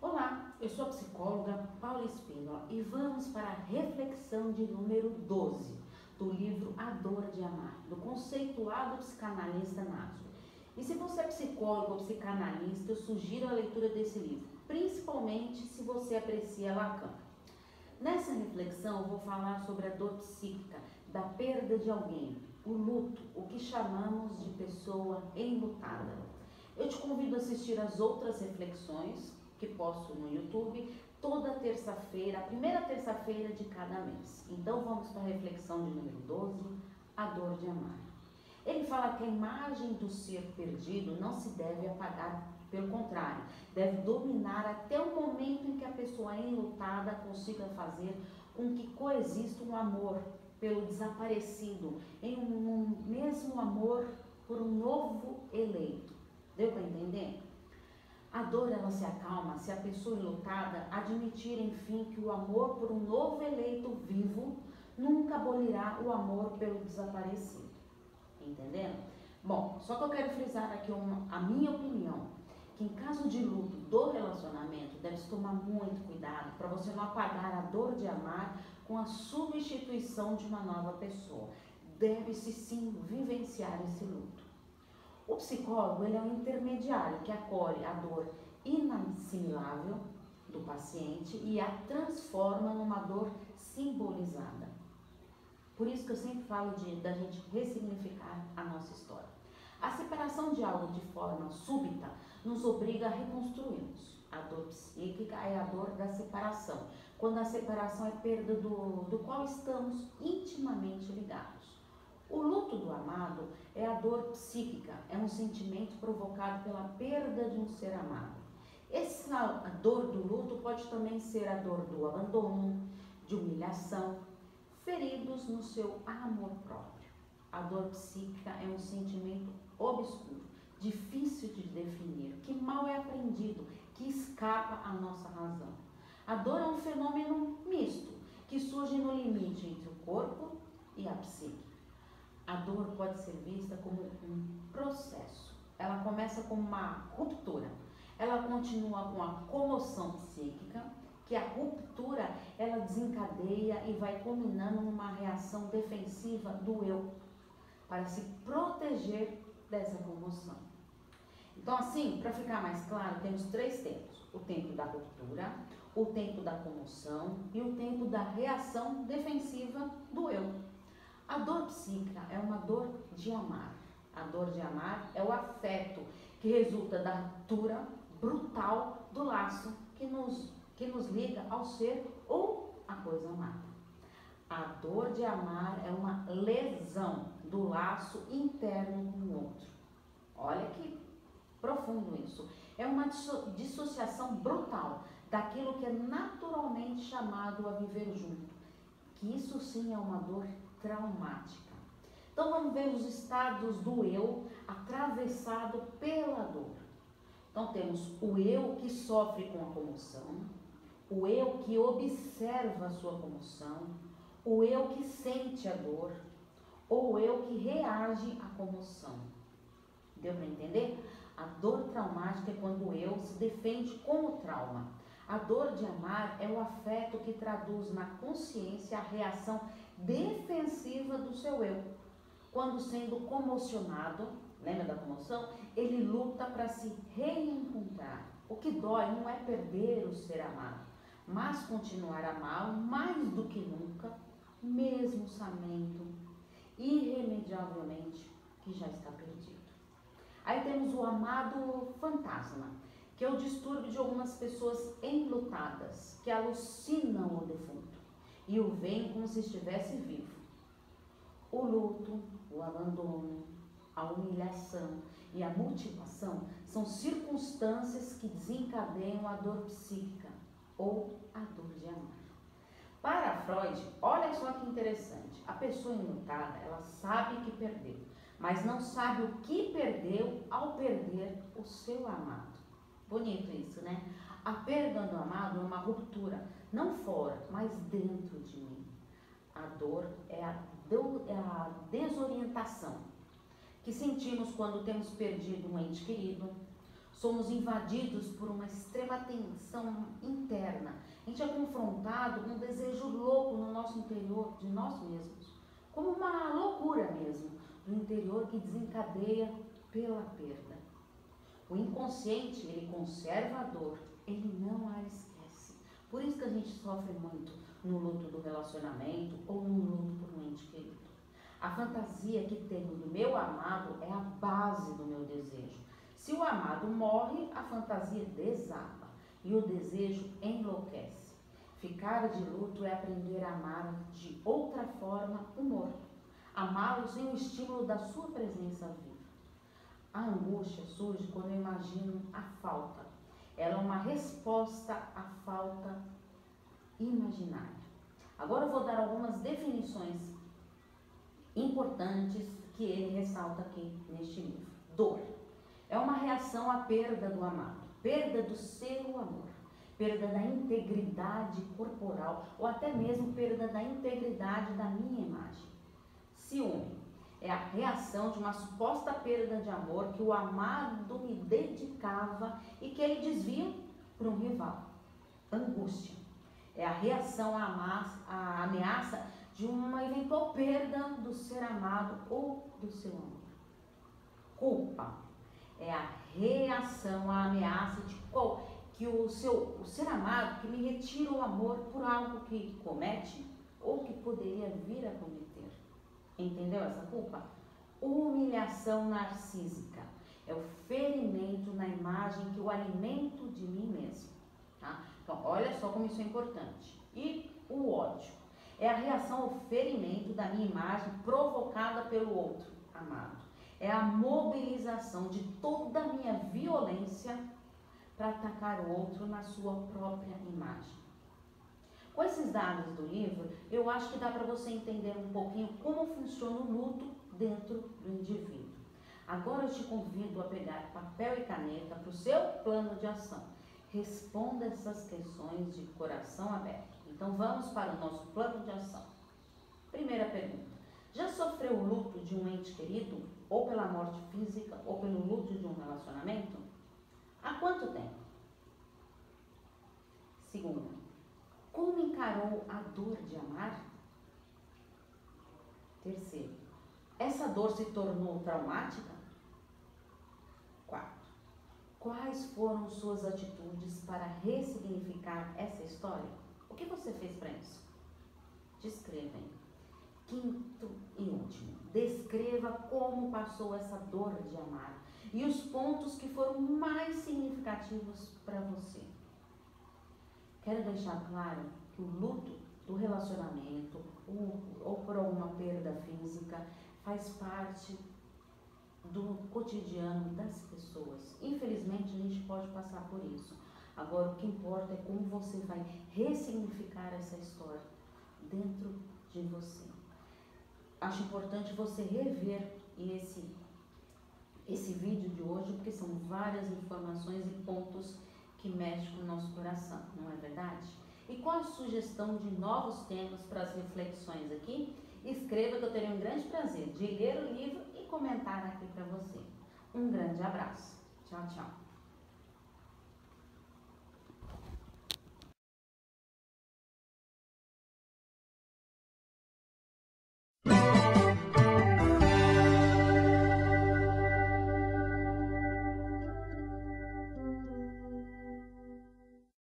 Olá, eu sou a psicóloga Paula Espínola e vamos para a reflexão de número 12 do livro A Dor de Amar, do conceituado psicanalista Naso. E se você é psicólogo ou psicanalista, eu sugiro a leitura desse livro, principalmente se você aprecia Lacan. Nessa reflexão, eu vou falar sobre a dor psíquica, da perda de alguém, o luto, o que chamamos de pessoa enlutada. Eu te convido a assistir as outras reflexões que posto no YouTube toda terça-feira, a primeira terça-feira de cada mês. Então vamos para a reflexão de número 12, a dor de amar. Ele fala que a imagem do ser perdido não se deve apagar, pelo contrário, deve dominar até o momento em que a pessoa enlutada consiga fazer com que coexista um amor pelo desaparecido, em um mesmo amor por um novo eleito. Deu para entender? A dor ela se acalma se a pessoa enlutada admitir, enfim, que o amor por um novo eleito vivo nunca abolirá o amor pelo desaparecido. Entendendo? Bom, só que eu quero frisar aqui uma, a minha opinião, que em caso de luto do relacionamento, deve-se tomar muito cuidado para você não apagar a dor de amar com a substituição de uma nova pessoa. Deve-se sim vivenciar esse luto. O psicólogo ele é um intermediário que acolhe a dor inassimilável do paciente e a transforma numa dor simbolizada. Por isso que eu sempre falo de da gente ressignificar a nossa história. A separação de algo de forma súbita nos obriga a reconstruirmos. A dor psíquica é a dor da separação, quando a separação é perda do, do qual estamos intimamente ligados. O luto do amado é a dor psíquica, é um sentimento provocado pela perda de um ser amado. Essa dor do luto pode também ser a dor do abandono, de humilhação, feridos no seu amor próprio. A dor psíquica é um sentimento obscuro, difícil de definir, que mal é aprendido, que escapa à nossa razão. A dor é um fenômeno misto, que surge no limite entre o corpo e a psique a dor pode ser vista como um processo. Ela começa com uma ruptura. Ela continua com a comoção psíquica, que a ruptura ela desencadeia e vai culminando numa reação defensiva do eu para se proteger dessa comoção. Então, assim, para ficar mais claro, temos três tempos: o tempo da ruptura, o tempo da comoção e o tempo da reação defensiva do eu. A dor psíquica é uma dor de amar. A dor de amar é o afeto que resulta da ruptura brutal do laço que nos, que nos liga ao ser ou à coisa amada. A dor de amar é uma lesão do laço interno com o outro. Olha que profundo isso. É uma dissociação brutal daquilo que é naturalmente chamado a viver junto. Que isso sim é uma dor traumática. Então vamos ver os estados do eu atravessado pela dor. Então temos o eu que sofre com a comoção, o eu que observa a sua comoção, o eu que sente a dor, ou o eu que reage à comoção. Deu para entender? A dor traumática é quando o eu se defende com o trauma. A dor de amar é o afeto que traduz na consciência a reação defensiva do seu eu. Quando sendo comocionado, lembra da comoção? Ele luta para se reencontrar. O que dói não é perder o ser amado, mas continuar a mais do que nunca, mesmo sabendo irremediavelmente que já está perdido. Aí temos o amado fantasma, que é o distúrbio de algumas pessoas enlutadas, que alucinam o defunto e o veem como se estivesse vivo. O luto, o abandono, a humilhação e a mutilação são circunstâncias que desencadeiam a dor psíquica ou a dor de amar. Para Freud, olha só que interessante. A pessoa enlutada, ela sabe que perdeu, mas não sabe o que perdeu ao perder o seu amado. Bonito isso, né? A perda do amado é uma mas dentro de mim. A dor é a, do, é a desorientação que sentimos quando temos perdido um ente querido, somos invadidos por uma extrema tensão interna. A gente é confrontado com um desejo louco no nosso interior, de nós mesmos, como uma loucura mesmo, do interior que desencadeia pela perda. O inconsciente, ele conserva a dor, ele não a esquece. Por isso que a gente sofre muito no luto do relacionamento ou no luto por um ente querido. A fantasia que tenho do meu amado é a base do meu desejo. Se o amado morre, a fantasia desaba e o desejo enlouquece. Ficar de luto é aprender a amar de outra forma o morto. Amá-lo sem o estímulo da sua presença viva. A angústia surge quando eu imagino a falta. Ela é uma resposta à falta imaginária. Agora eu vou dar algumas definições importantes que ele ressalta aqui neste livro. Dor é uma reação à perda do amado, perda do seu amor, perda da integridade corporal ou até mesmo perda da integridade da minha imagem. Ciúme é a reação de uma suposta perda de amor que o amado me dedicava e que ele desvia para um rival. Angústia é a reação à ameaça de uma eventual perda do ser amado ou do seu amor. Culpa é a reação à ameaça de qual que o seu o ser amado que me retira o amor por algo que comete ou que poderia vir a cometer. Entendeu essa culpa? Humilhação narcísica é o ferimento na imagem que o alimento de mim mesmo. Tá? Então, olha só como isso é importante. E o ódio é a reação ao ferimento da minha imagem provocada pelo outro amado é a mobilização de toda a minha violência para atacar o outro na sua própria imagem. Com esses dados do livro, eu acho que dá para você entender um pouquinho como funciona o luto dentro do indivíduo. Agora eu te convido a pegar papel e caneta para o seu plano de ação. Responda essas questões de coração aberto. Então vamos para o nosso plano de ação. Primeira pergunta: Já sofreu o luto de um ente querido? ou pela morte física, ou pelo luto de um relacionamento? Há quanto tempo? Segundo, como encarou a dor de amar? Terceiro, essa dor se tornou traumática? Quarto, quais foram suas atitudes para ressignificar essa história? O que você fez para isso? Descrevem. Quinto e último, descreva como passou essa dor de amar e os pontos que foram mais significativos para você. Quero deixar claro que o luto do relacionamento ou, ou por alguma perda física faz parte do cotidiano das pessoas. Infelizmente, a gente pode passar por isso. Agora, o que importa é como você vai ressignificar essa história dentro de você acho importante você rever esse, esse vídeo de hoje, porque são várias informações e pontos que mexem com o nosso coração, não é verdade? E qual a sugestão de novos temas para as reflexões aqui? Escreva que eu terei um grande prazer de ler o livro e comentar aqui para você. Um grande abraço. Tchau, tchau.